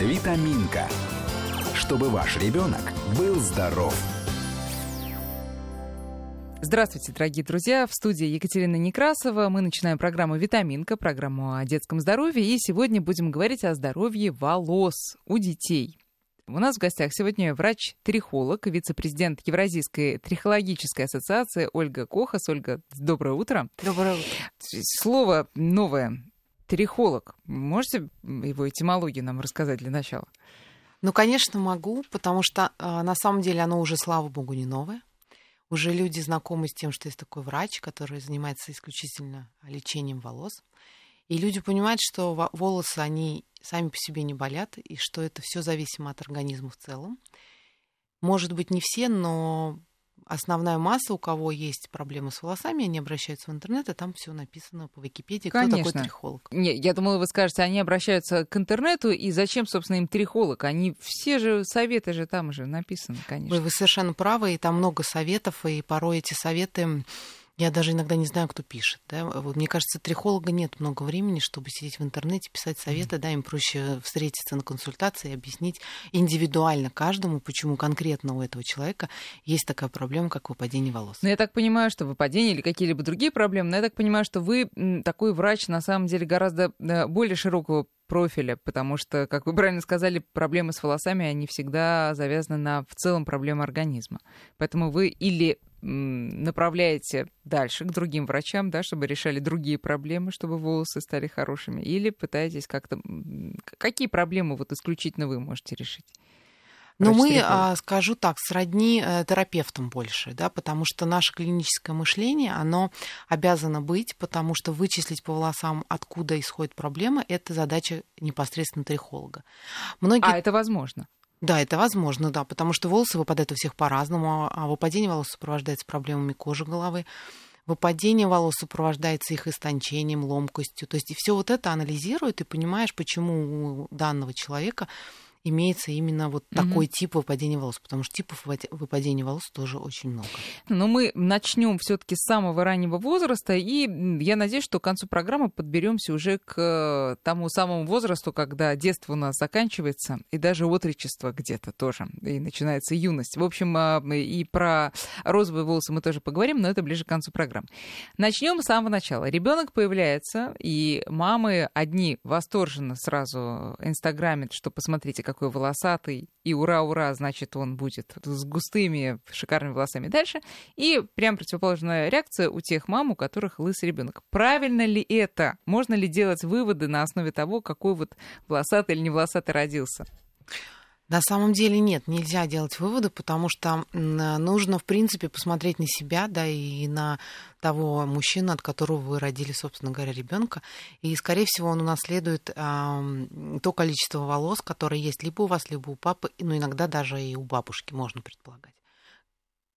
Витаминка. Чтобы ваш ребенок был здоров. Здравствуйте, дорогие друзья. В студии Екатерина Некрасова. Мы начинаем программу «Витаминка», программу о детском здоровье. И сегодня будем говорить о здоровье волос у детей. У нас в гостях сегодня врач-трихолог, вице-президент Евразийской трихологической ассоциации Ольга Кохас. Ольга, доброе утро. Доброе утро. Слово новое. Трихолог. Можете его этимологию нам рассказать для начала? Ну, конечно, могу, потому что а, на самом деле оно уже, слава богу, не новое. Уже люди знакомы с тем, что есть такой врач, который занимается исключительно лечением волос. И люди понимают, что волосы, они сами по себе не болят, и что это все зависимо от организма в целом. Может быть, не все, но основная масса, у кого есть проблемы с волосами, они обращаются в интернет, и там все написано по Википедии, Конечно. кто такой трихолог. Не, я думала, вы скажете, они обращаются к интернету, и зачем, собственно, им трихолог? Они все же советы же там же написаны, конечно. Вы, вы совершенно правы, и там много советов, и порой эти советы я даже иногда не знаю, кто пишет. Да? Вот, мне кажется, трихолога нет много времени, чтобы сидеть в интернете, писать советы. Да, им проще встретиться на консультации и объяснить индивидуально каждому, почему конкретно у этого человека есть такая проблема, как выпадение волос. Но я так понимаю, что выпадение или какие-либо другие проблемы, но я так понимаю, что вы такой врач на самом деле гораздо э, более широкого профиля, потому что, как вы правильно сказали, проблемы с волосами, они всегда завязаны на в целом проблемы организма. Поэтому вы или направляете дальше к другим врачам, да, чтобы решали другие проблемы, чтобы волосы стали хорошими, или пытаетесь как-то... Какие проблемы вот исключительно вы можете решить? Но мы, а, скажу так, сродни э, терапевтам больше, да, потому что наше клиническое мышление, оно обязано быть, потому что вычислить по волосам, откуда исходит проблема, это задача непосредственно трихолога. Многие... А это возможно? Да, это возможно, да, потому что волосы выпадают у всех по-разному, а выпадение волос сопровождается проблемами кожи головы, выпадение волос сопровождается их истончением, ломкостью. То есть все вот это анализирует, и понимаешь, почему у данного человека имеется именно вот mm-hmm. такой тип выпадения волос, потому что типов выпадения волос тоже очень много. Но мы начнем все-таки с самого раннего возраста, и я надеюсь, что к концу программы подберемся уже к тому самому возрасту, когда детство у нас заканчивается, и даже отречество где-то тоже, и начинается юность. В общем, а, и про розовые волосы мы тоже поговорим, но это ближе к концу программы. Начнем с самого начала. Ребенок появляется, и мамы одни восторженно сразу инстаграмят, что посмотрите, какой волосатый, и ура-ура, значит, он будет с густыми, шикарными волосами дальше. И прям противоположная реакция у тех мам, у которых лысый ребенок. Правильно ли это? Можно ли делать выводы на основе того, какой вот волосатый или не волосатый родился? На самом деле нет, нельзя делать выводы, потому что нужно, в принципе, посмотреть на себя, да, и на того мужчину, от которого вы родили, собственно говоря, ребенка. И, скорее всего, он унаследует э, то количество волос, которые есть либо у вас, либо у папы, ну, иногда даже и у бабушки, можно предполагать.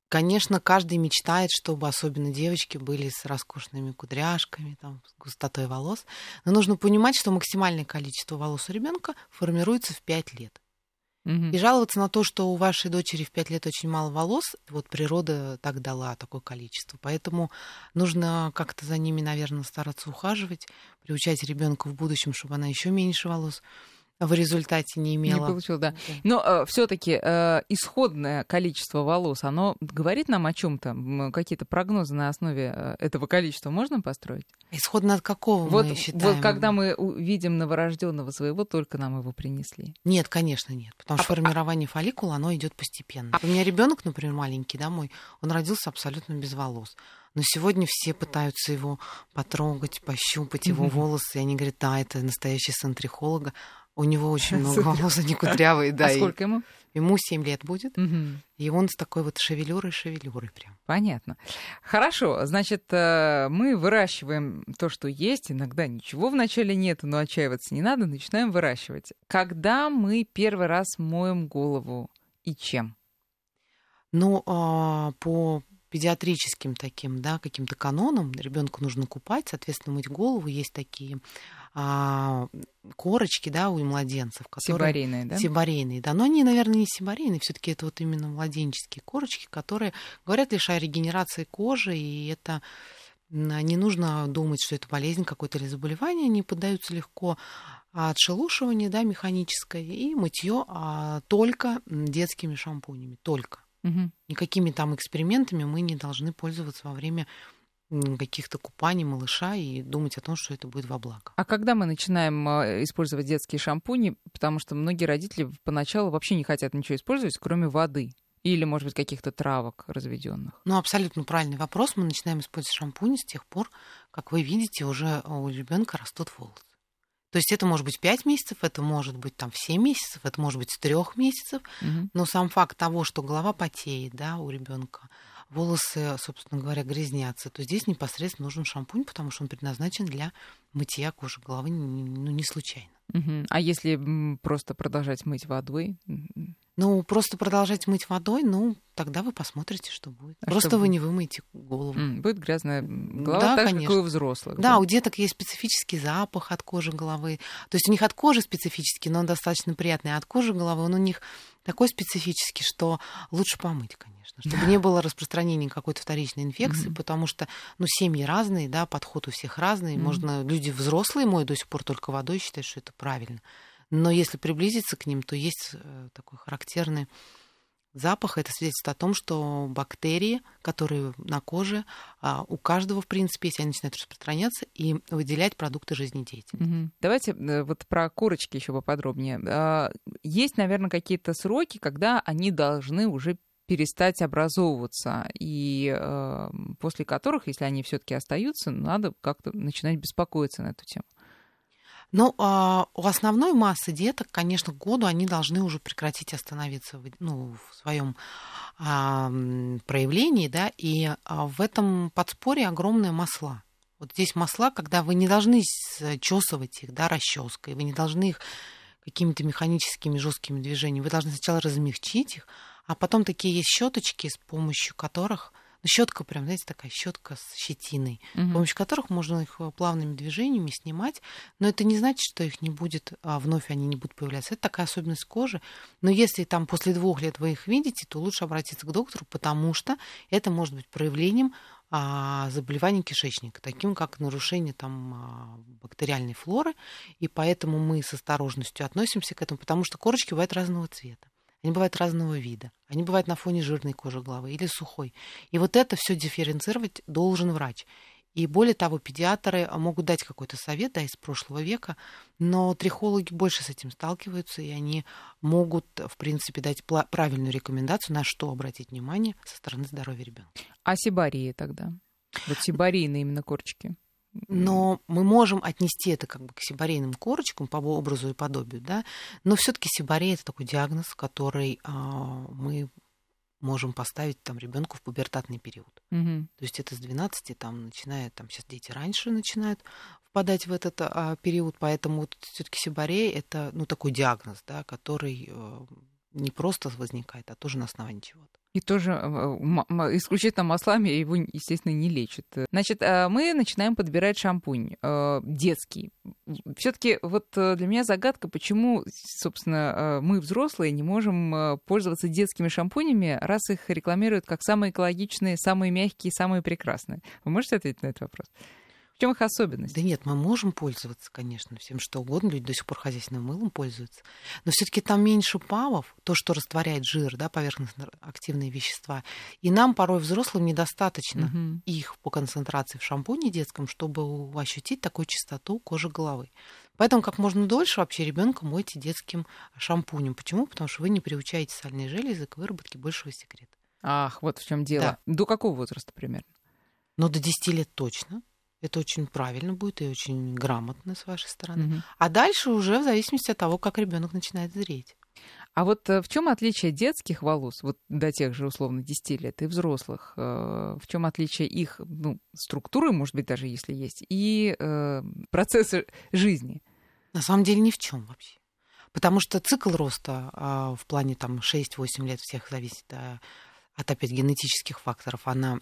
Конечно, каждый мечтает, чтобы особенно девочки были с роскошными кудряшками, там, с густотой волос. Но нужно понимать, что максимальное количество волос у ребенка формируется в 5 лет. Угу. И жаловаться на то, что у вашей дочери в пять лет очень мало волос, вот природа так дала такое количество. Поэтому нужно как-то за ними, наверное, стараться ухаживать, приучать ребенка в будущем, чтобы она еще меньше волос в результате не имела. Не получил, да. да. Но э, все-таки э, исходное количество волос, оно говорит нам о чем-то? Какие-то прогнозы на основе э, этого количества можно построить? Исходно от какого вот, мы считаем? Вот когда мы видим новорожденного своего, только нам его принесли. Нет, конечно, нет. Потому а, что формирование а... фолликула, оно идет постепенно. А... У меня ребенок, например, маленький, да, мой, он родился абсолютно без волос. Но сегодня все пытаются его потрогать, пощупать его волосы. И они говорят, да, это настоящий сын трихолога. У него очень много волос, они кудрявые, да. А сколько ему? Ему 7 лет будет. И он с такой вот шевелюрой-шевелюрой прям. Понятно. Хорошо, значит, э, мы выращиваем то, что есть. Иногда ничего вначале нет, но отчаиваться не надо. Начинаем выращивать. Когда мы первый раз моем голову и чем? Ну, а, по педиатрическим таким, да, каким-то канонам ребенку нужно купать, соответственно, мыть голову. Есть такие а, корочки, да, у младенцев. Которые... Сибарейные, да? Сибарейные, да. Но они, наверное, не сибарейные, все таки это вот именно младенческие корочки, которые говорят лишь о регенерации кожи, и это не нужно думать, что это болезнь какой-то или заболевание, они поддаются легко отшелушивание, да, механическое, и мытье а, только детскими шампунями, только. Мгм. Никакими там экспериментами мы не должны пользоваться во время каких-то купаний малыша и думать о том, что это будет во благо. А когда мы начинаем э, использовать детские шампуни, потому что многие родители поначалу вообще не хотят ничего использовать, кроме воды или, может быть, каких-то травок разведенных. Ну, абсолютно правильный вопрос. Мы начинаем использовать шампуни с тех пор, как вы видите, уже у ребенка растут волосы. То есть это может быть 5 месяцев, это может быть там в 7 месяцев, это может быть с 3 месяцев. Мгм. Но сам факт того, что голова потеет, да, у ребенка, волосы, собственно говоря, грязнятся, то здесь непосредственно нужен шампунь, потому что он предназначен для мытья кожи головы, ну, не случайно. Мгм. А если просто продолжать мыть водой? Ну, просто продолжать мыть водой, ну, тогда вы посмотрите, что будет. А просто что вы будет? не вымоете голову. Будет грязная голова, Да, так же, как и конечно. у взрослых. Да, у деток есть специфический запах от кожи головы. То есть у них от кожи специфический, но он достаточно приятный. А от кожи головы он у них такой специфический, что лучше помыть, конечно, чтобы не было распространения какой-то вторичной инфекции, Мгм. потому что, ну, семьи разные, да, подход у всех разный. Мгм. Можно, люди взрослые моют до сих пор только водой, считают, что это правильно. Но если приблизиться к ним, то есть э, такой характерный запах. Это свидетельствует о том, что бактерии, которые на коже, а, у каждого, в принципе, если они начинают распространяться и выделять продукты жизнедеятельности. Мгм. Давайте э, вот про корочки еще поподробнее. А, Есть, наверное, какие-то сроки, когда они должны уже перестать образовываться, и э, после которых, если они все-таки остаются, надо как-то начинать беспокоиться на эту тему. Но а, у основной массы деток, конечно, к году они должны уже прекратить остановиться в, ну, в своем а, проявлении, да, и а, в этом подспорье огромные масла. Вот здесь масла, когда вы не должны чесывать их, да, расческой, вы не должны их какими-то механическими жесткими движениями, вы должны сначала размягчить их, а потом такие есть щеточки, с помощью которых, ну, щетка прям, знаете, такая щетка с щетиной, с Мгм. помощью которых можно их э, плавными движениями снимать. Но это не значит, что их не будет, а вновь они не будут появляться. Это такая особенность кожи. Но если там после двух лет вы их видите, то лучше обратиться к доктору, потому что это может быть проявлением а, заболеваний кишечника, таким как нарушение там а, бактериальной флоры, и поэтому мы с осторожностью относимся к этому, потому что корочки бывают разного цвета. Они бывают разного вида. Они бывают на фоне жирной кожи головы или сухой. И вот это все дифференцировать должен врач. И более того, педиатры могут дать какой-то совет да, из прошлого века, но трихологи больше с этим сталкиваются, и они могут, в принципе, дать правильную рекомендацию, на что обратить внимание со стороны здоровья ребенка. А сибарии тогда? Вот сибарийные именно корочки. Но мы можем отнести это как бы к сибарейным корочкам по образу и подобию, да, но все-таки сибарей это такой диагноз, который а, мы можем поставить там ребенку в пубертатный период. Мгм. То есть это с 12, там, начиная, там, сейчас дети раньше начинают впадать в этот а, период, поэтому вот все-таки сибарей это, ну, такой диагноз, да, который э, не просто возникает, а тоже на основании чего-то. И тоже э, исключительно маслами его, естественно, не лечат. Значит, э, мы начинаем подбирать шампунь э, детский. Все-таки вот для меня загадка, почему, собственно, мы, взрослые, не можем пользоваться детскими шампунями, раз их рекламируют как самые экологичные, самые мягкие, самые прекрасные. Вы можете ответить на этот вопрос? Чем их особенность? Да нет, мы можем пользоваться, конечно, всем что угодно. Люди до сих пор хозяйственным мылом пользуются. Но все-таки там меньше павов, то, что растворяет жир, да, поверхностно-активные вещества. И нам порой взрослым недостаточно Мгм. их по концентрации в шампуне детском, чтобы ощутить такую чистоту кожи головы. Поэтому как можно дольше вообще ребенка мойте детским шампунем. Почему? Потому что вы не приучаете сальные железы к выработке большего секрета. Ах, вот в чем дело. До какого возраста примерно? Но до 10 лет точно. Это очень правильно будет и очень грамотно с вашей стороны. Мгм. А дальше уже в зависимости от того, как ребенок начинает зреть. А вот э, в чем отличие детских волос, вот до тех же условно 10 лет, и взрослых? э, В чем отличие их ну, структуры, может быть, даже если есть, и э, процесса жизни? На самом деле ни в чем вообще. Потому что цикл роста а, в плане там 6-8 лет всех зависит а, от опять генетических факторов. Она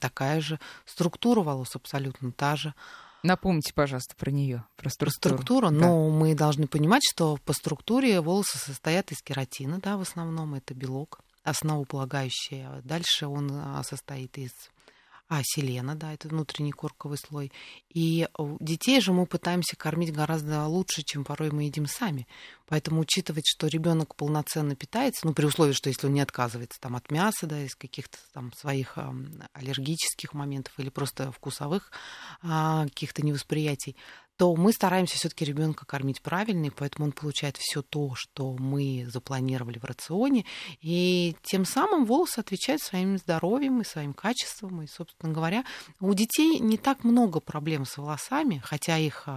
такая же. Структура волос абсолютно та же. Напомните, пожалуйста, про нее, про структуру. структуру, Да. но мы должны понимать, что по структуре волосы состоят из кератина, да, в основном это белок, основополагающий. А Дальше он а, состоит из а селена, да, это внутренний корковый слой. И детей же мы пытаемся кормить гораздо лучше, чем порой мы едим сами. Поэтому учитывать, что ребенок полноценно питается, ну, при условии, что если он не отказывается там, от мяса, да, из каких-то там своих э, аллергических моментов или просто вкусовых э, каких-то невосприятий, то мы стараемся все-таки ребенка кормить правильно, и поэтому он получает все то, что мы запланировали в рационе, и тем самым волосы отвечают своим здоровьем и своим качеством, и, собственно говоря, у детей не так много проблем с волосами, хотя их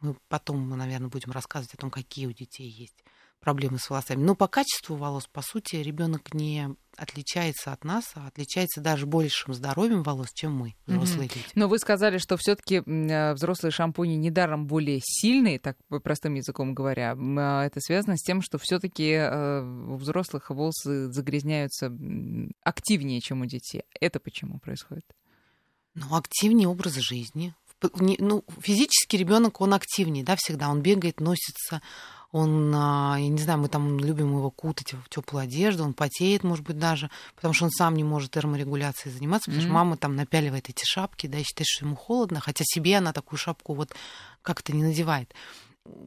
мы потом, наверное, будем рассказывать о том, какие у детей есть проблемы с волосами. Но по качеству волос, по сути, ребенок не отличается от нас, а отличается даже большим здоровьем волос, чем мы, взрослые mm-hmm. люди. Но вы сказали, что все-таки э, взрослые шампуни недаром более сильные, так простым языком говоря. А это связано с тем, что все-таки э, у взрослых волосы загрязняются активнее, чем у детей. Это почему происходит? Ну, активнее образ жизни. Ну, физически ребенок он активнее, да, всегда. Он бегает, носится, он, а, я не знаю, мы там любим его кутать в теплую одежду, он потеет, может быть, даже, потому что он сам не может терморегуляцией заниматься, потому mm-hmm. что мама там напяливает эти шапки, да, и считает, что ему холодно, хотя себе она такую шапку вот как-то не надевает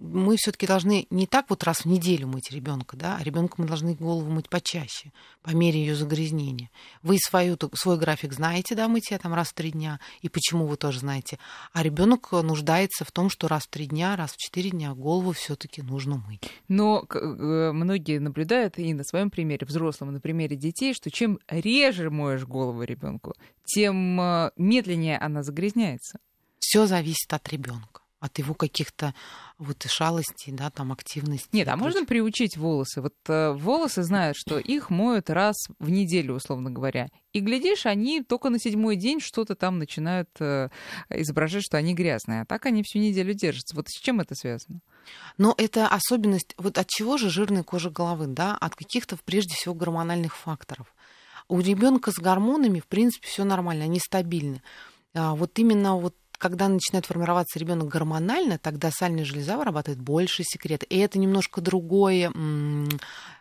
мы все-таки должны не так вот раз в неделю мыть ребенка, да, а ребенка мы должны голову мыть почаще, по мере ее загрязнения. Вы свою, свой график знаете, да, мытья там раз в три дня, и почему вы тоже знаете. А ребенок нуждается в том, что раз в три дня, раз в четыре дня голову все-таки нужно мыть. Но э, многие наблюдают и на своем примере, взрослом, и на примере детей, что чем реже моешь голову ребенку, тем э, медленнее она загрязняется. Все зависит от ребенка от его каких-то вот шалостей, да, там активности. Нет, а можно приучить волосы? Вот э, волосы знают, что их моют раз в неделю, условно говоря. И глядишь, они только на седьмой день что-то там начинают э, изображать, что они грязные. А так они всю неделю держатся. Вот с чем это связано? Но это особенность, вот от чего же жирная кожа головы, да? От каких-то, прежде всего, гормональных факторов. У ребенка с гормонами, в принципе, все нормально, они стабильны. А вот именно вот когда начинает формироваться ребенок гормонально, тогда сальная железа вырабатывает больше секрета. И это немножко другое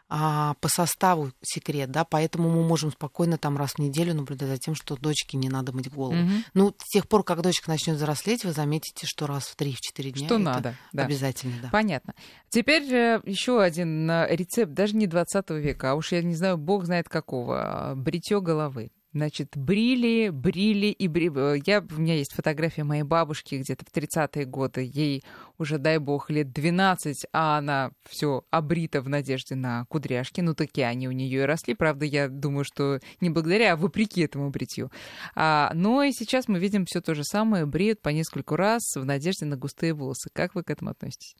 а, по составу секрет, да, поэтому мы можем спокойно там раз в неделю наблюдать за тем, что дочке не надо мыть голову. Угу. Ну, с тех пор, как дочка начнет взрослеть, вы заметите, что раз в 3-4 дня что надо, да. обязательно, да. Понятно. Теперь э, еще один э, рецепт, даже не 20 века, а уж я не знаю, бог знает какого, а, бритье головы. Значит, брили, брили и брили. Э, я, у меня есть фотография моей бабушки где-то в 30-е годы. Ей уже, дай бог, лет 12, а она все обрита в надежде на кудряшки. Ну, такие они у нее и росли. Правда, я думаю, что не благодаря, а вопреки этому бритью. А, но и сейчас мы видим все то же самое. Бреют по нескольку раз в надежде на густые волосы. Как вы к этому относитесь?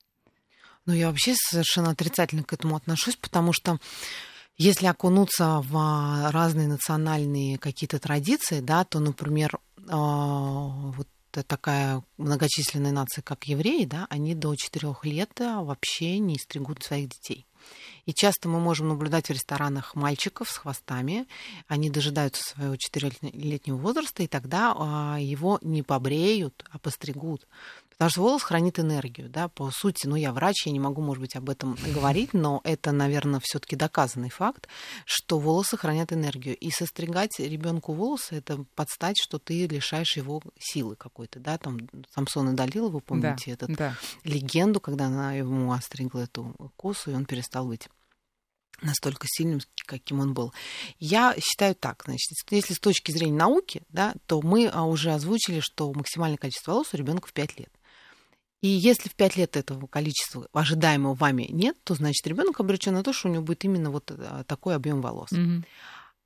Ну, я вообще совершенно отрицательно к этому отношусь, потому что если окунуться в а, разные национальные какие-то традиции, да, то, например, а, вот такая многочисленная нация, как евреи, да, они до четырех лет а, вообще не стригут своих детей. И часто мы можем наблюдать в ресторанах мальчиков с хвостами. Они дожидаются своего четырехлетнего возраста, и тогда его не побреют, а постригут. Потому что волос хранит энергию, да, по сути, ну, я врач, я не могу, может быть, об этом говорить, но это, наверное, все таки доказанный факт, что волосы хранят энергию. И состригать ребенку волосы — это подстать, что ты лишаешь его силы какой-то, да, там Самсон и Далила, вы помните да, эту да. легенду, когда она ему остригла эту косу, и он перестал быть настолько сильным, каким он был. Я считаю так, значит, если с точки зрения науки, да, то мы а, уже озвучили, что максимальное количество волос у ребенка в 5 лет. И если в 5 лет этого количества ожидаемого вами нет, то значит ребенок обречен на то, что у него будет именно вот э, такой объем волос. Угу.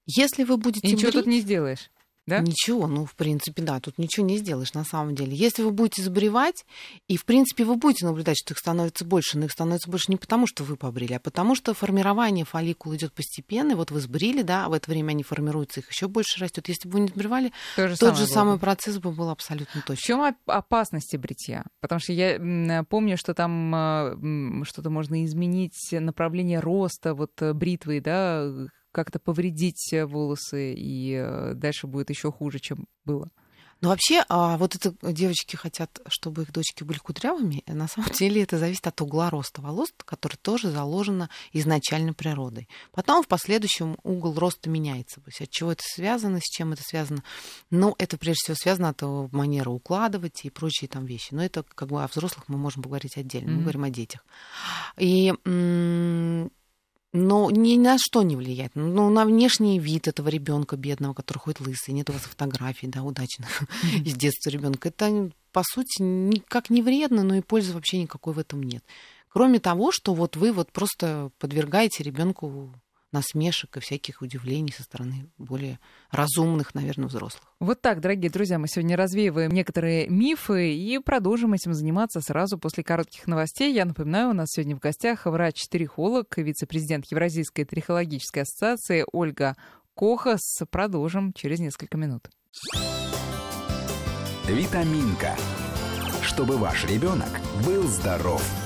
Если вы будете... И ничего брить, тут не сделаешь да? Ничего, ну, в принципе, да, тут ничего не сделаешь на самом деле. Если вы будете заболевать, и, в принципе, вы будете наблюдать, что их становится больше, но их становится больше не потому, что вы побрили, а потому что формирование фолликул идет постепенно, и вот вы сбрили, да, в это время они формируются, их еще больше растет. Если бы вы не сбривали, То же тот же самый процесс бы был абсолютно точно. В чем опасности бритья? Потому что я помню, что там а, что-то можно изменить, направление роста вот э, бритвы, да, как-то повредить э, волосы, и э, дальше будет еще хуже, чем было. Ну, вообще, а, вот это девочки хотят, чтобы их дочки были кудрявыми. На самом деле это зависит от угла роста волос, который тоже заложено изначально природой. Потом в последующем угол роста меняется. То есть от чего это связано, с чем это связано. Ну, это прежде всего связано от манеры укладывать и прочие там вещи. Но это как бы о взрослых мы можем поговорить отдельно. Mm-hmm. Мы говорим о детях. И но ни на что не влияет. Ну, на внешний вид этого ребенка бедного, который ходит лысый, нет у вас фотографий, да, удачных из детства ребенка. Это, по сути, никак не вредно, но и пользы вообще никакой в этом нет. Кроме того, что вот вы вот просто подвергаете ребенку насмешек и всяких удивлений со стороны более разумных, наверное, взрослых. Вот так, дорогие друзья, мы сегодня развеиваем некоторые мифы и продолжим этим заниматься сразу после коротких новостей. Я напоминаю, у нас сегодня в гостях врач-трихолог, вице-президент Евразийской трихологической ассоциации Ольга Кохас. Продолжим через несколько минут. Витаминка. Чтобы ваш ребенок был здоров.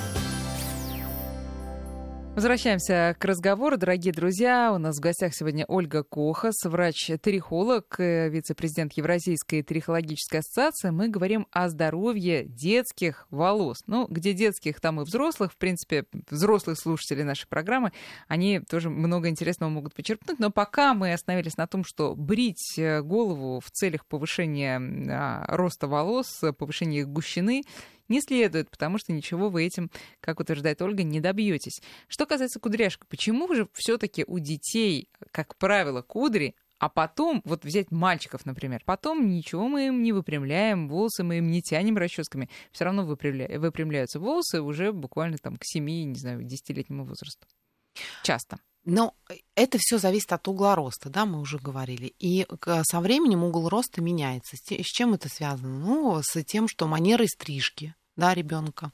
Возвращаемся к разговору, дорогие друзья. У нас в гостях сегодня Ольга Кохас, врач-трихолог, э, вице-президент Евразийской трихологической ассоциации. Мы говорим о здоровье детских волос. Ну, где детских, там и взрослых. В принципе, взрослых слушателей нашей программы, они тоже много интересного могут почерпнуть. Но пока мы остановились на том, что брить э, голову в целях повышения а, роста волос, повышения их гущины не следует, потому что ничего вы этим, как утверждает Ольга, не добьетесь. Что касается кудряшек, почему же все-таки у детей, как правило, кудри а потом, вот взять мальчиков, например, потом ничего мы им не выпрямляем, волосы мы им не тянем расческами, все равно выпрямля... выпрямляются волосы уже буквально там к 7, не знаю, 10-летнему возрасту. Часто. Но это все зависит от угла роста, да, мы уже говорили. И со временем угол роста меняется. С чем это связано? Ну, с тем, что манеры стрижки, да, ребенка,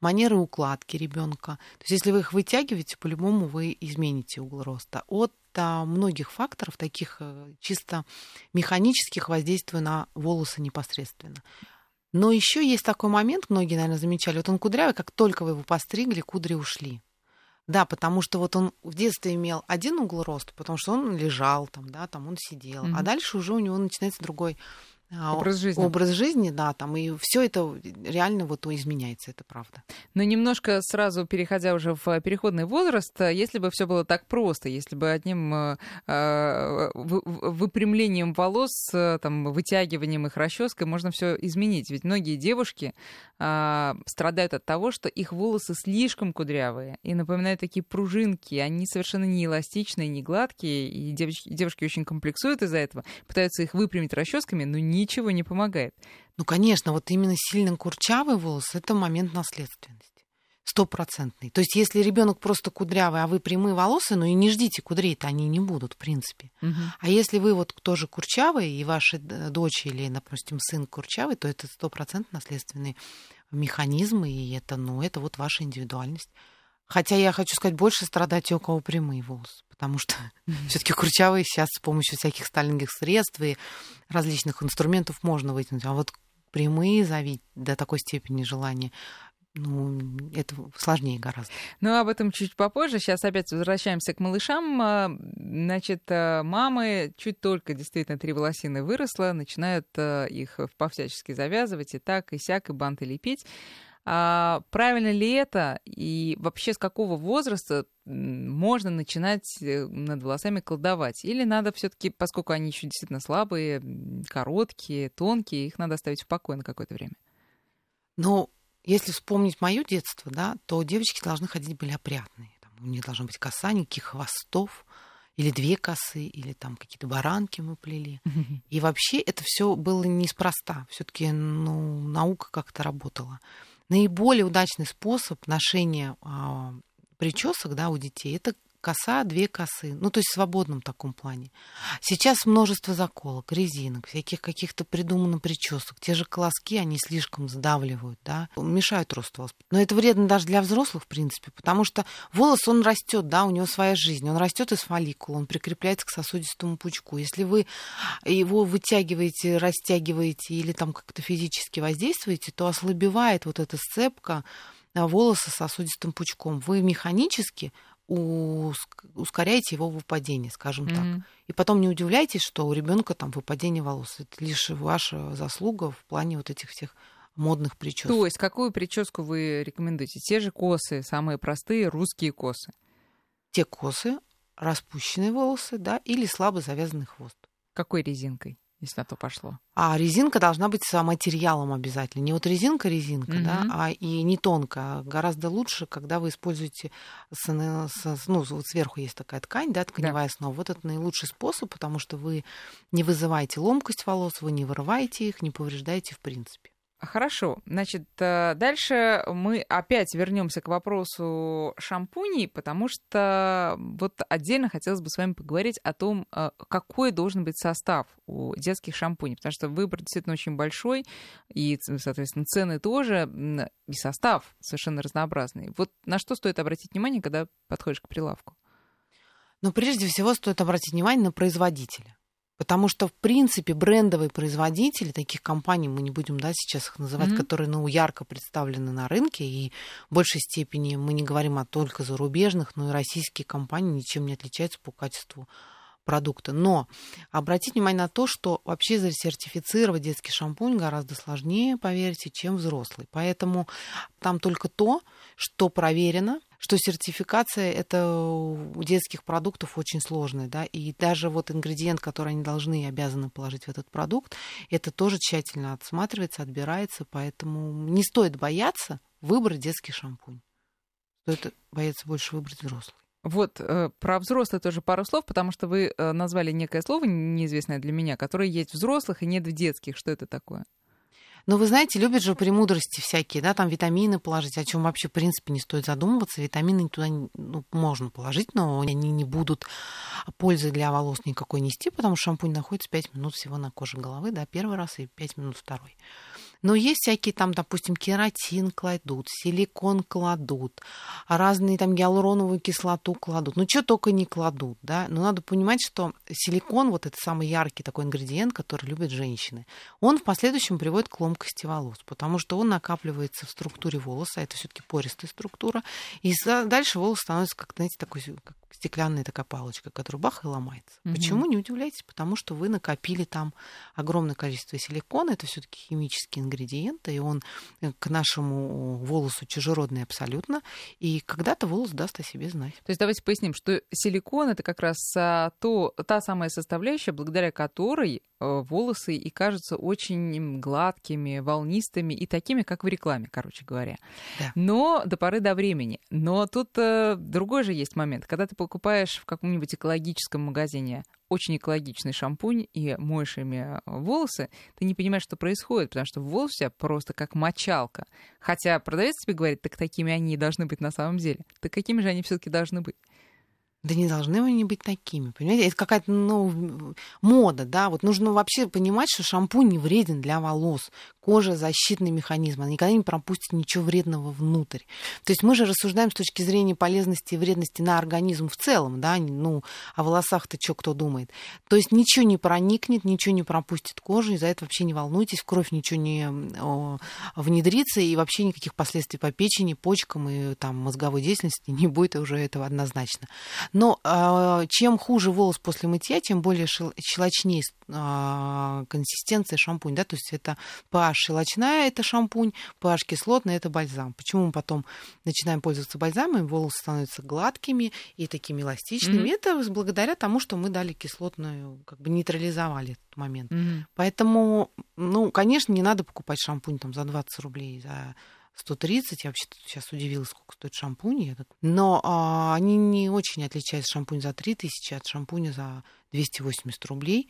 манеры укладки ребенка. То есть, если вы их вытягиваете, по-любому вы измените угол роста. От а, многих факторов, таких э, чисто механических, воздействия на волосы непосредственно. Но еще есть такой момент, многие, наверное, замечали, вот он кудрявый, как только вы его постригли, кудри ушли. Да, потому что вот он в детстве имел один угол роста, потому что он лежал там, да, там он сидел, mm-hmm. а дальше уже у него начинается другой образ жизни. Образ жизни, да, там, и все это реально вот изменяется, это правда. Но немножко сразу переходя уже в переходный возраст, если бы все было так просто, если бы одним э, э выпрямлением волос, э, там, вытягиванием их расческой можно все изменить. Ведь многие девушки э, страдают от того, что их волосы слишком кудрявые и напоминают такие пружинки. Они совершенно не эластичные, не гладкие, и девочки, девушки очень комплексуют из-за этого, пытаются их выпрямить расческами, но не ничего не помогает. Ну, конечно, вот именно сильно курчавый волос это момент наследственности. Стопроцентный. То есть, если ребенок просто кудрявый, а вы прямые волосы, ну и не ждите кудрей-то они не будут, в принципе. Угу. А если вы вот тоже курчавый, и ваша дочь или, допустим, сын курчавый, то это стопроцентно наследственный механизм, и это, ну, это вот ваша индивидуальность. Хотя я хочу сказать, больше страдать у кого прямые волосы, потому что все-таки курчавые сейчас с помощью всяких сталингих средств и различных инструментов можно вытянуть. А вот прямые завить до такой степени желания ну, это сложнее гораздо. Ну, об этом чуть попозже. Сейчас опять возвращаемся к малышам. А, значит, а, мамы чуть только действительно три волосины выросла, начинают а, их повсячески завязывать и так, и сяк, и банты лепить. А правильно ли это? И вообще с какого возраста можно начинать э, над волосами колдовать? Или надо все-таки, поскольку они еще действительно слабые, короткие, тонкие, их надо оставить в покое на какое-то время? Ну, если вспомнить мое детство, да, то девочки должны ходить были опрятные. Там, у них должна быть коса, никаких хвостов, или две косы, или там какие-то баранки мы плели. И вообще это все было неспроста. Все-таки ну, наука как-то работала наиболее удачный способ ношения а, причесок да, у детей это коса, две косы. Ну, то есть в свободном таком плане. Сейчас множество заколок, резинок, всяких каких-то придуманных причесок. Те же колоски, они слишком сдавливают, да, мешают росту волос. Но это вредно даже для взрослых, в принципе, потому что волос, он растет, да, у него своя жизнь. Он растет из фолликула, он прикрепляется к сосудистому пучку. Если вы его вытягиваете, растягиваете или там как-то физически воздействуете, то ослабевает вот эта сцепка, волосы сосудистым пучком. Вы механически ускоряете его выпадение, скажем mm-hmm. так. И потом не удивляйтесь, что у ребенка там выпадение волос. Это лишь ваша заслуга в плане вот этих всех модных причесок. То есть какую прическу вы рекомендуете? Те же косы, самые простые русские косы? Те косы, распущенные волосы, да, или слабо завязанный хвост. Какой резинкой? Если на то пошло. А резинка должна быть с материалом обязательно. Не вот резинка-резинка, mm-hmm. да, а и не тонкая. Гораздо лучше, когда вы используете, с, с, ну, вот сверху есть такая ткань, да, тканевая да. основа. Вот это наилучший способ, потому что вы не вызываете ломкость волос, вы не вырываете их, не повреждаете в принципе. Хорошо. Значит, э, дальше мы опять вернемся к вопросу шампуней, потому что вот отдельно хотелось бы с вами поговорить о том, э, какой должен быть состав у детских шампуней, потому что выбор действительно очень большой, и, соответственно, цены тоже, и состав совершенно разнообразный. Вот на что стоит обратить внимание, когда подходишь к прилавку? Ну, прежде всего, стоит обратить внимание на производителя. Потому что, в принципе, брендовые производители, таких компаний, мы не будем да, сейчас их называть, mm-hmm. которые ну, ярко представлены на рынке, и в большей степени мы не говорим о только зарубежных, но и российские компании ничем не отличаются по качеству продукта. Но обратите внимание на то, что вообще засертифицировать детский шампунь гораздо сложнее, поверьте, чем взрослый. Поэтому там только то, что проверено, что сертификация это у детских продуктов очень сложная, да, и даже вот ингредиент, который они должны и обязаны положить в этот продукт, это тоже тщательно отсматривается, отбирается, поэтому не стоит бояться выбрать детский шампунь. Стоит бояться больше выбрать взрослый. Вот э, про взрослые тоже пару слов, потому что вы э, назвали некое слово неизвестное для меня, которое есть в взрослых и нет в детских. Что это такое? Но вы знаете, любят же премудрости всякие, да, там витамины положить, о чем вообще, в принципе, не стоит задумываться. Витамины туда ну, можно положить, но они не будут пользы для волос никакой нести, потому что шампунь находится 5 минут всего на коже головы, да, первый раз и 5 минут второй. Но есть всякие там, допустим, кератин кладут, силикон кладут, разные там гиалуроновую кислоту кладут. Ну, что только не кладут, да. Но надо понимать, что силикон, вот это самый яркий такой ингредиент, который любят женщины, он в последующем приводит к ломкости волос, потому что он накапливается в структуре волоса, это все-таки пористая структура, и дальше волос становится как, знаете, такой как стеклянная такая палочка, которая бах и ломается. Угу. Почему? Не удивляйтесь, потому что вы накопили там огромное количество силикона, это все-таки химический ингредиент, и он э, к нашему волосу чужеродный абсолютно, и когда-то волос даст о себе знать. То есть давайте поясним, что силикон это как раз а, то, та самая составляющая, благодаря которой э, волосы и кажутся очень гладкими, волнистыми и такими, как в рекламе, короче говоря. Да. Но до поры до времени. Но тут э, другой же есть момент, когда ты покупаешь в каком-нибудь экологическом магазине очень экологичный шампунь и моешь ими волосы, ты не понимаешь, что происходит, потому что волосы у тебя просто как мочалка. Хотя продавец тебе говорит, так такими они и должны быть на самом деле. Так какими же они все-таки должны быть? Да не должны они быть такими, понимаете? Это какая-то ну, мода, да. Вот нужно вообще понимать, что шампунь не вреден для волос. Кожа защитный механизм, она никогда не пропустит ничего вредного внутрь. То есть мы же рассуждаем с точки зрения полезности и вредности на организм в целом, да, ну, о волосах-то что кто думает. То есть ничего не проникнет, ничего не пропустит кожу, и за это вообще не волнуйтесь, в кровь ничего не о, внедрится, и вообще никаких последствий по печени, почкам и там мозговой деятельности не будет уже этого однозначно. Но э, чем хуже волос после мытья, тем более щелочнее э, консистенция шампунь. Да? То есть это pH щелочная, это шампунь, pH кислотная, это бальзам. Почему мы потом начинаем пользоваться бальзамом, волосы становятся гладкими и такими эластичными? Mm-hmm. Это благодаря тому, что мы дали кислотную, как бы нейтрализовали этот момент. Mm-hmm. Поэтому, ну, конечно, не надо покупать шампунь там за 20 рублей, за 130. Я вообще сейчас удивилась, сколько стоит шампунь. Этот. Но а, они не очень отличаются шампунь за 3000 от шампуня за 280 рублей.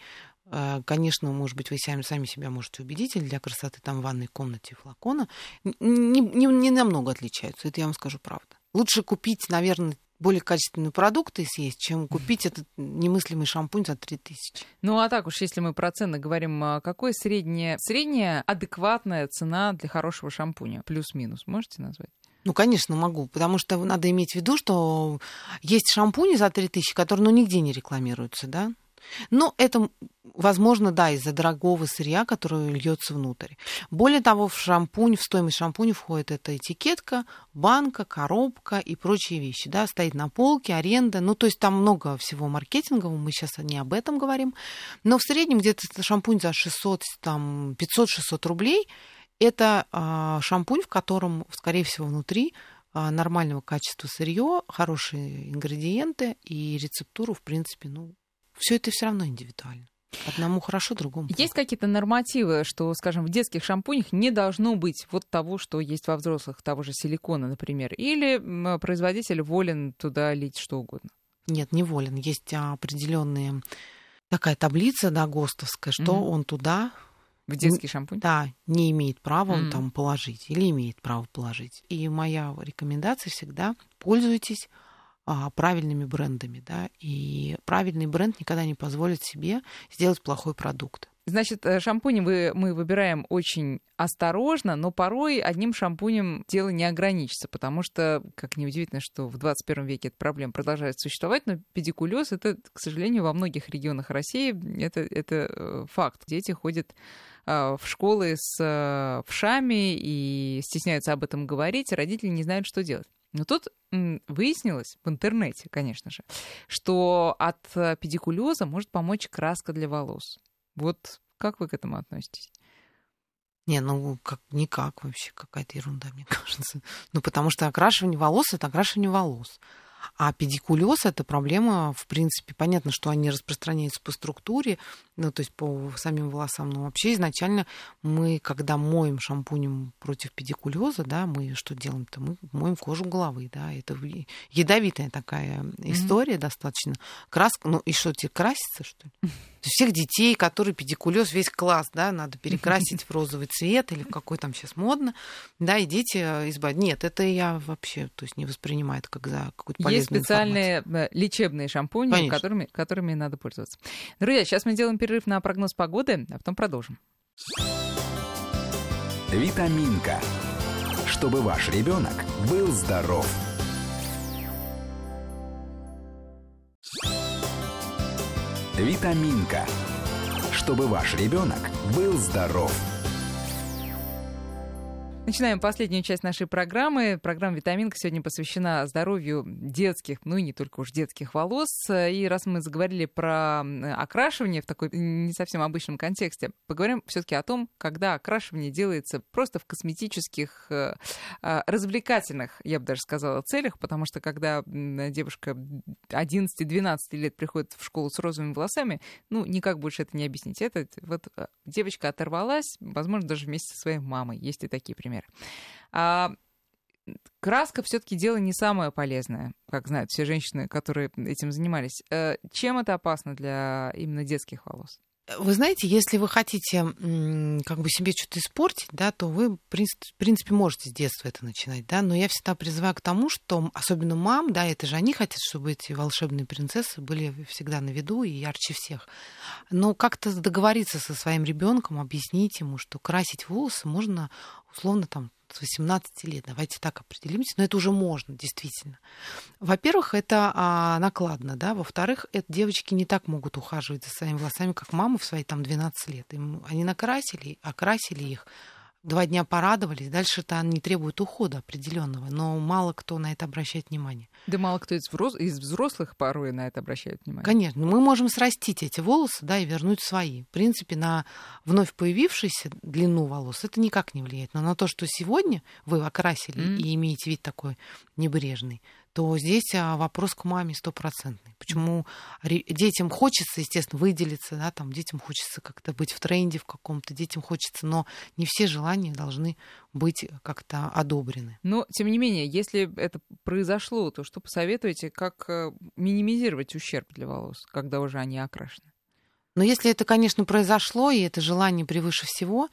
А, конечно, может быть, вы сами, сами себя можете убедить, или для красоты там в ванной комнате флакона. Не, не, не намного отличаются, это я вам скажу правда. Лучше купить, наверное, более качественные продукты съесть, чем купить этот немыслимый шампунь за 3000. Ну а так уж, если мы про цены говорим, а какой средняя, средняя адекватная цена для хорошего шампуня? Плюс-минус можете назвать? Ну, конечно, могу, потому что надо иметь в виду, что есть шампуни за 3000, которые ну, нигде не рекламируются, да? Но это Возможно, да, из-за дорогого сырья, которое льется внутрь. Более того, в шампунь, в стоимость шампуня входит эта этикетка, банка, коробка и прочие вещи. Да, стоит на полке, аренда. Ну, то есть там много всего маркетингового, мы сейчас не об этом говорим. Но в среднем где-то шампунь за 600, там, 500-600 рублей. Это а, шампунь, в котором, скорее всего, внутри а, нормального качества сырье, хорошие ингредиенты и рецептуру, в принципе, ну, все это все равно индивидуально. Одному хорошо, другому. Есть какие-то нормативы, что, скажем, в детских шампунях не должно быть вот того, что есть во взрослых, того же силикона, например, или производитель волен туда лить что угодно? Нет, не волен. Есть определенные такая таблица, да, ГОСТовская, что mm-hmm. он туда в детский шампунь? Да, не имеет права mm. там положить или имеет право положить. И моя рекомендация всегда пользуйтесь а, правильными брендами, да, и правильный бренд никогда не позволит себе сделать плохой продукт. Значит, э, шампуни вы, мы выбираем очень осторожно, но порой одним шампунем дело не ограничится, потому что, как неудивительно, что в 21 веке эта проблема продолжает существовать, но педикулез это, к сожалению, во многих регионах России это, это э, факт. Дети ходят а, в школы с вшами и стесняются об этом говорить, родители не знают, что делать. Но тут выяснилось в интернете, конечно же, что от э, педикулеза может помочь краска для волос. Вот как вы к этому относитесь? Не, ну как никак вообще, какая-то ерунда, мне кажется. Ну, потому что окрашивание волос это окрашивание волос. А педикулез это проблема, в принципе, понятно, что они распространяются по структуре, ну, то есть по самим волосам. Но вообще изначально мы, когда моем шампунем против педикулеза, да, мы что делаем-то? Мы моем кожу головы, да, это ядовитая такая история mm-hmm. достаточно. Краска, ну и что, тебе краситься, что ли? То есть всех детей, которые педикулез, весь класс, да, надо перекрасить в розовый цвет или в какой там сейчас модно, да, и дети э, избавить. Нет, это я вообще, то есть не воспринимаю это как за какую-то Есть специальные информацию. Лечебные шампуни, которыми, которыми надо пользоваться. Друзья, сейчас мы делаем перерыв на прогноз погоды, а потом продолжим. Витаминка. Чтобы ваш ребенок был здоров. Витаминка. Чтобы ваш ребенок был здоров. Начинаем последнюю часть нашей программы. Программа «Витаминка» сегодня посвящена здоровью детских, ну и не только уж детских волос. И раз мы заговорили про окрашивание в такой не совсем обычном контексте, поговорим все таки о том, когда окрашивание делается просто в косметических, э, а, развлекательных, я бы даже сказала, целях, потому что когда девушка 11-12 лет приходит в школу с розовыми волосами, ну, никак больше это не объяснить. Это вот э, девочка оторвалась, возможно, даже вместе со своей мамой. Есть и такие примеры например. А, краска все-таки дело не самое полезное, как знают все женщины, которые этим занимались. Э, чем это опасно для именно детских волос? Вы знаете, если вы хотите как бы себе что-то испортить, да, то вы, в принципе, можете с детства это начинать, да, но я всегда призываю к тому, что особенно мам, да, это же они хотят, чтобы эти волшебные принцессы были всегда на виду и ярче всех. Но как-то договориться со своим ребенком, объяснить ему, что красить волосы можно условно там с 18 лет, давайте так определимся, но это уже можно, действительно. Во-первых, это а, накладно, да, во-вторых, это девочки не так могут ухаживать за своими волосами, как мамы в свои там 12 лет. Им, они накрасили, окрасили их, два дня порадовались, дальше это не требует ухода определенного, но мало кто на это обращает внимание. Да мало кто из, из взрослых порой на это обращает внимание. Конечно, мы можем срастить эти волосы, да, и вернуть свои. В принципе, на вновь появившуюся длину волос это никак не влияет, но на то, что сегодня вы окрасили mm. и имеете вид такой небрежный, то здесь а, вопрос к маме стопроцентный. Почему детям хочется, естественно, выделиться, да, там детям хочется как-то быть в тренде в каком-то, детям хочется, но не все желания должны быть как-то одобрены. Но, тем не менее, если это произошло, то что посоветуете, как э, минимизировать ущерб для волос, когда уже они окрашены? Но если это, конечно, произошло, и это желание превыше всего,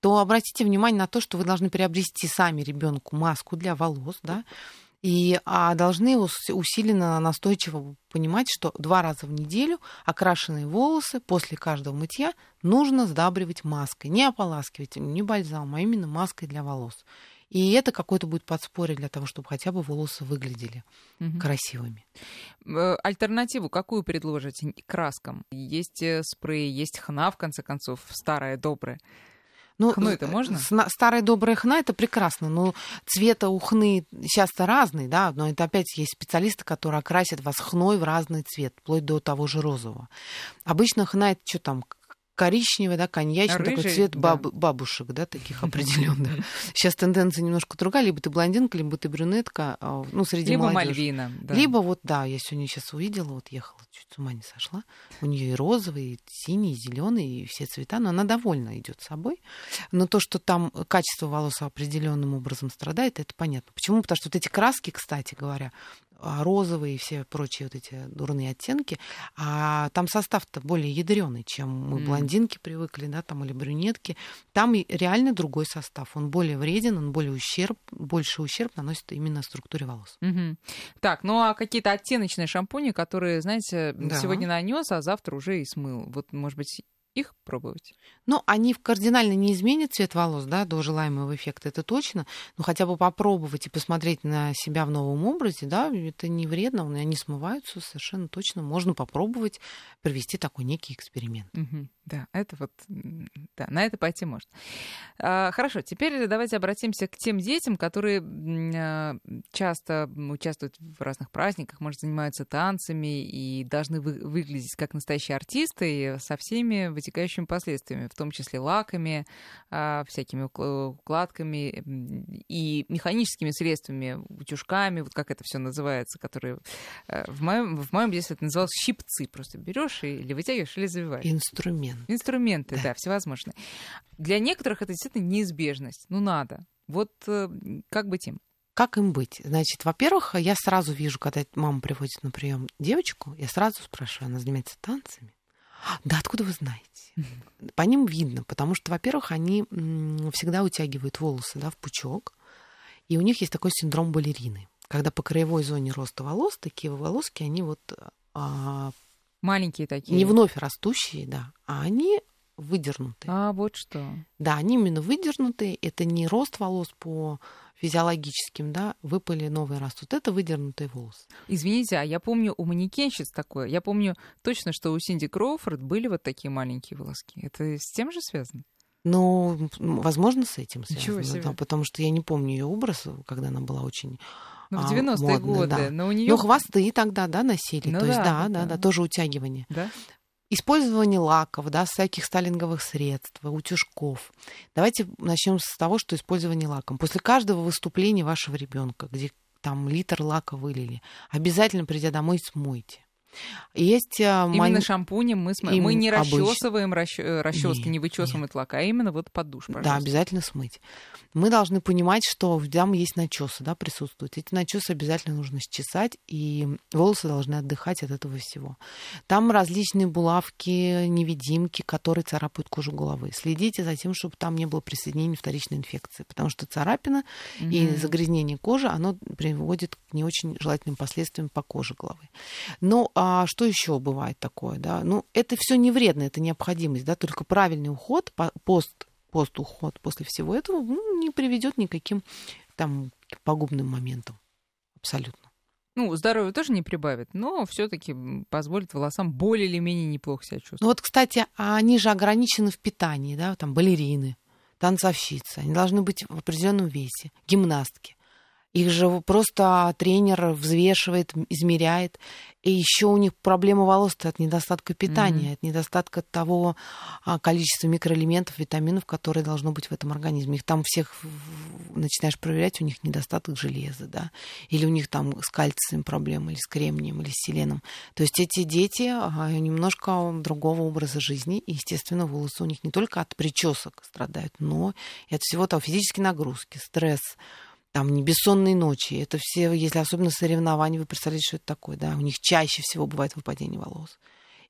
то обратите внимание на то, что вы должны приобрести сами ребенку маску для волос, да, и а, должны усиленно, настойчиво понимать, что два раза в неделю окрашенные волосы после каждого мытья нужно сдабривать маской. Не ополаскивать, не бальзамом, а именно маской для волос. И это какое-то будет подспорье для того, чтобы хотя бы волосы выглядели Мгм. красивыми. Э, Альтернативу какую предложите краскам? Есть э, спрей, есть хна, в конце концов, старая, добрая. Ну, Хну это э, можно? сна- Старая добрая хна это прекрасно, но цвета у хны сейчас-то разный, да, но это опять есть специалисты, которые окрасят вас хной в разный цвет, вплоть до того же розового. Обычно хна это что там, коричневый, да, коньячный такой Рыжий, цвет да. баб- бабушек, да, таких определенных. Сейчас тенденция немножко другая, либо ты блондинка, либо ты брюнетка, а, ну, среди Либо молодежи. Мальвина. да. Либо вот, да, я сегодня сейчас увидела, вот ехала, чуть с ума не сошла. У нее и розовый, и синий, и зеленый, и все цвета, но она довольна идет собой. Но то, что там качество волос определенным образом страдает, это понятно. Почему? Потому что вот эти краски, кстати говоря, а, розовые и все прочие вот эти дурные оттенки, а там состав-то более ядреный, чем мы М. блондинки привыкли, да, там или брюнетки. Там реально другой состав. Он более вреден, он более ущерб, больше ущерб наносит именно структуре волос. Мгм. Так, ну а какие-то оттеночные шампуни, которые, знаете, Да. сегодня нанес, а завтра уже и смыл. Вот, может быть, их пробовать? Ну, они кардинально не изменят цвет волос, да, до желаемого эффекта, это точно. Но хотя бы попробовать и посмотреть на себя в новом образе, да, это не вредно, они смываются совершенно точно. Можно попробовать провести такой некий эксперимент. Мгм. Да, это вот, да, на это пойти можно. А, Хорошо, теперь давайте обратимся к тем детям, которые а, часто участвуют в разных праздниках, может, занимаются танцами и должны вы- выглядеть как настоящие артисты и со всеми вытекающими последствиями, в том числе лаками, а, всякими укл- укладками и механическими средствами, утюжками, вот как это все называется, которые э, в моем, в моем детстве это называлось щипцы. Просто берешь и или вытягиваешь, или завиваешь. Инструмент. Инструменты, да. Да. всевозможные. Для некоторых это действительно неизбежность. Ну, надо. Вот э, как быть им? Как им быть? Значит, во-первых, я сразу вижу, когда мама приводит на прием девочку, я сразу спрашиваю, она занимается танцами? Да, откуда вы знаете? По ним видно, потому что, во-первых, они всегда утягивают волосы да, в пучок, и у них есть такой синдром балерины. Когда по краевой зоне роста волос, такие волоски, они вот а, Маленькие такие. не вновь растущие, да, а они выдернутые. А, вот что. Да, они именно выдернутые. Это не рост волос по физиологическим, да, выпали новые растут. Это выдернутые волосы. Извините, а я помню у манекенщиц такое. Я помню точно, что у Синди Кроуфорд были вот такие маленькие волоски. Это с тем же связано? Но, м, возможно, с этим связано, себе. да, потому что я не помню ее образ, когда она была очень... Ну, в А, 90-е модно, годы. да. Но у нее... Ну, хвосты тогда, да, носили. Ну То есть, да, да, да, да, да. да, тоже утягивание. Да? Использование лаков, да, всяких сталинговых средств, утюжков. Давайте начнем с того, что использование лаком. После каждого выступления вашего ребенка, где там литр лака вылили, обязательно придя домой, смойте. Есть а, Именно ман- шампунем мы, см... Им мы не обычно. расчесываем расчески, Нет, не вычесываем от лака, а именно вот под душ, пожалуйста. Да, обязательно смыть. Мы должны понимать, что там есть начесы, да, присутствуют. Эти начесы обязательно нужно счесать, и волосы должны отдыхать от этого всего. Там различные булавки, невидимки, которые царапают кожу головы. Следите за тем, чтобы там не было присоединения вторичной инфекции, потому что царапина и Мгм. загрязнение кожи, оно приводит к не очень желательным последствиям по коже головы. Ну, а что еще бывает такое, да? Ну, это все не вредно, это необходимость, да, только правильный уход, по- пост, пост уход после всего этого ну, не приведет никаким там пагубным моментам. Абсолютно. Ну, здоровье тоже не прибавит, но все-таки позволит волосам более или менее неплохо себя чувствовать. Ну вот, кстати, а они же ограничены в питании, да, там балерины, танцовщицы, они должны быть в определенном весе, гимнастки. Их же просто тренер взвешивает, измеряет. И еще у них проблема волос от недостатка питания, Мгм. от недостатка того а, количества микроэлементов, витаминов, которые должно быть в этом организме. Их там всех начинаешь проверять, у них недостаток железа, да, или у них там с кальцием проблемы, или с кремнием, или с селеном. То есть эти дети немножко другого образа жизни, и, естественно, волосы у них не только от причесок страдают, но и от всего того физической нагрузки, стресс, там не бессонные ночи. Это все, если особенно соревнования, вы представляете, что это такое, да? У них чаще всего бывает выпадение волос.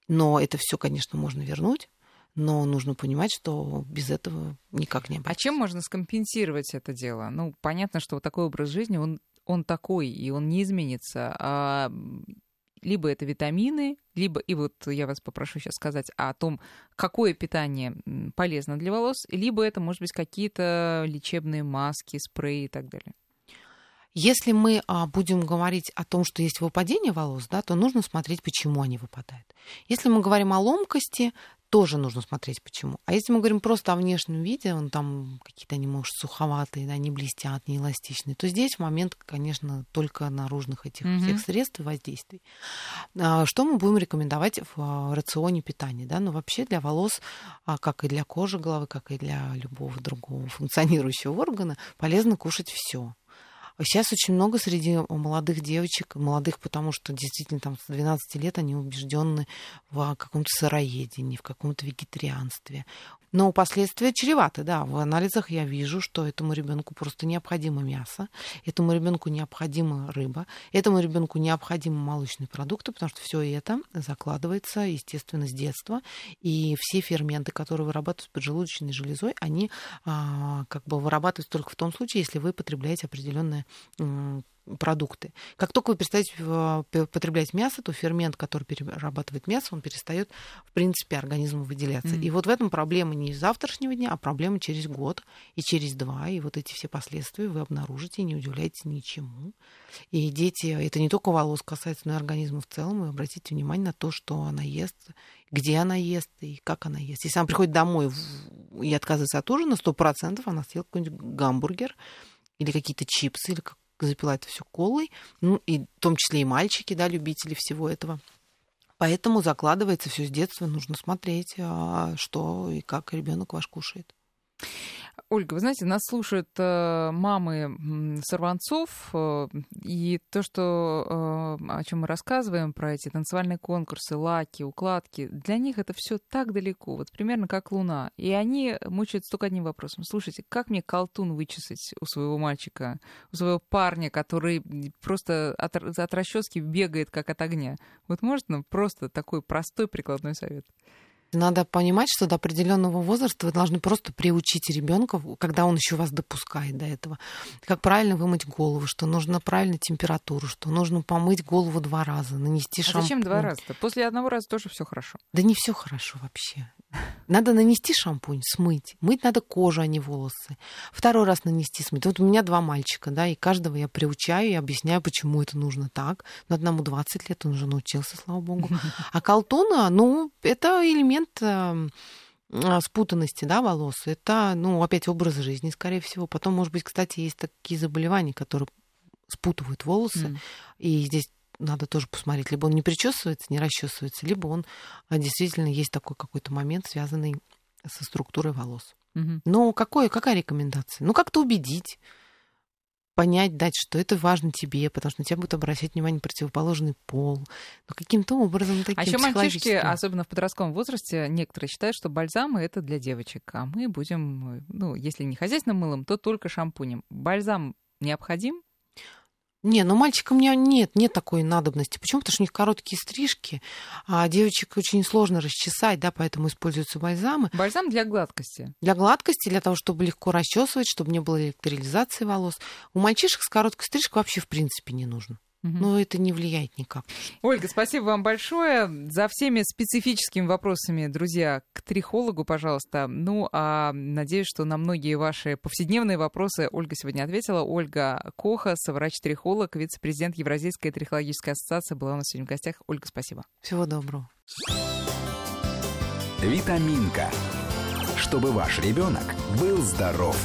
Но это все, конечно, можно вернуть, но нужно понимать, что без этого никак не А обойтись. чем можно скомпенсировать это дело? Ну, понятно, что вот такой образ жизни, он, он такой, и он не изменится. А Либо это витамины, либо, и вот я вас попрошу сейчас сказать о том, какое питание полезно для волос, либо это, может быть, какие-то лечебные маски, спреи и так далее. Если мы а, будем говорить о том, что есть выпадение волос, да, то нужно смотреть, почему они выпадают. Если мы говорим о ломкости, тоже нужно смотреть, почему. А если мы говорим просто о внешнем виде, он там какие-то они, может, суховатые, да, не блестят, не эластичные, то здесь момент, конечно, только наружных этих mm-hmm. всех средств и воздействий. А, что мы будем рекомендовать в а, рационе питания? Да? Ну, вообще для волос, а, как и для кожи головы, как и для любого другого функционирующего органа, полезно кушать все. Сейчас очень много среди молодых девочек, молодых, потому что действительно там с 12 лет они убеждены в каком-то сыроедении, в каком-то вегетарианстве. Но последствия чреваты, да. В анализах я вижу, что этому ребенку просто необходимо мясо, этому ребенку необходима рыба, этому ребенку необходимы молочные продукты, потому что все это закладывается, естественно, с детства. И все ферменты, которые вырабатываются поджелудочной железой, они а, как бы вырабатываются только в том случае, если вы потребляете определенное продукты. Как только вы перестаете э, потреблять мясо, то фермент, который перерабатывает мясо, он перестает, в принципе, организму выделяться. Mm-hmm. И вот в этом проблема не завтрашнего дня, а проблема через год и через два. И вот эти все последствия вы обнаружите и не удивляйтесь ничему. И дети, это не только волос касается, но и организма в целом. И обратите внимание на то, что она ест, где она ест и как она ест. Если она приходит домой и отказывается от ужина, сто процентов она съела какой-нибудь гамбургер или какие-то чипсы, или запила это все колой, ну, и в том числе и мальчики, да, любители всего этого. Поэтому закладывается все с детства, нужно смотреть, а, что и как ребенок ваш кушает. Ольга, вы знаете, нас слушают э, мамы сорванцов, э, и то, что, э, о чем мы рассказываем, про эти танцевальные конкурсы, лаки, укладки, для них это все так далеко, вот примерно как луна. И они мучаются только одним вопросом. Слушайте, как мне колтун вычесать у своего мальчика, у своего парня, который просто от, от расчески бегает как от огня? Вот можно просто такой простой прикладной совет? Надо понимать, что до определенного возраста вы должны просто приучить ребенка, когда он еще вас допускает до этого, как правильно вымыть голову, что нужно правильно температуру, что нужно помыть голову два раза, нанести а шампунь. Зачем два раза-то? После одного раза тоже все хорошо. Да не все хорошо вообще. Надо нанести шампунь, смыть. Мыть надо кожу, а не волосы. Второй раз нанести, смыть. Вот у меня два мальчика, да, и каждого я приучаю и объясняю, почему это нужно так. Но одному 20 лет, он уже научился, слава богу. А колтуна, ну, это элемент эм, а, спутанности да, волос. Это, ну, опять образ жизни, скорее всего. Потом, может быть, кстати, есть такие заболевания, которые спутывают волосы. Mm. И здесь надо тоже посмотреть. Либо он не причесывается, не расчесывается, либо он а, действительно есть такой какой-то момент, связанный со структурой волос. Угу. Но какое, какая рекомендация? Ну, как-то убедить, понять, дать, что это важно тебе, потому что на тебя будет обращать внимание противоположный пол. Но ну, каким-то образом таким А еще мальчишки, особенно в подростковом возрасте, некоторые считают, что бальзамы это для девочек, а мы будем, ну, если не хозяйственным мылом, то только шампунем. Бальзам необходим? Не, ну мальчикам не, нет, нет такой надобности. Почему? Потому что у них короткие стрижки, а девочек очень сложно расчесать, да, поэтому используются бальзамы. Бальзам для гладкости. Для гладкости, для того, чтобы легко расчесывать, чтобы не было электролизации волос. У мальчишек с короткой стрижкой вообще в принципе не нужно. Но это не влияет никак. Ольга, спасибо вам большое. За всеми специфическими вопросами, друзья, к трихологу, пожалуйста. Ну, а надеюсь, что на многие ваши повседневные вопросы Ольга сегодня ответила. Ольга Кохас, врач-трихолог, вице-президент Евразийской трихологической ассоциации, была у нас сегодня в гостях. Ольга, спасибо. Всего доброго. Витаминка. Чтобы ваш ребенок был здоров.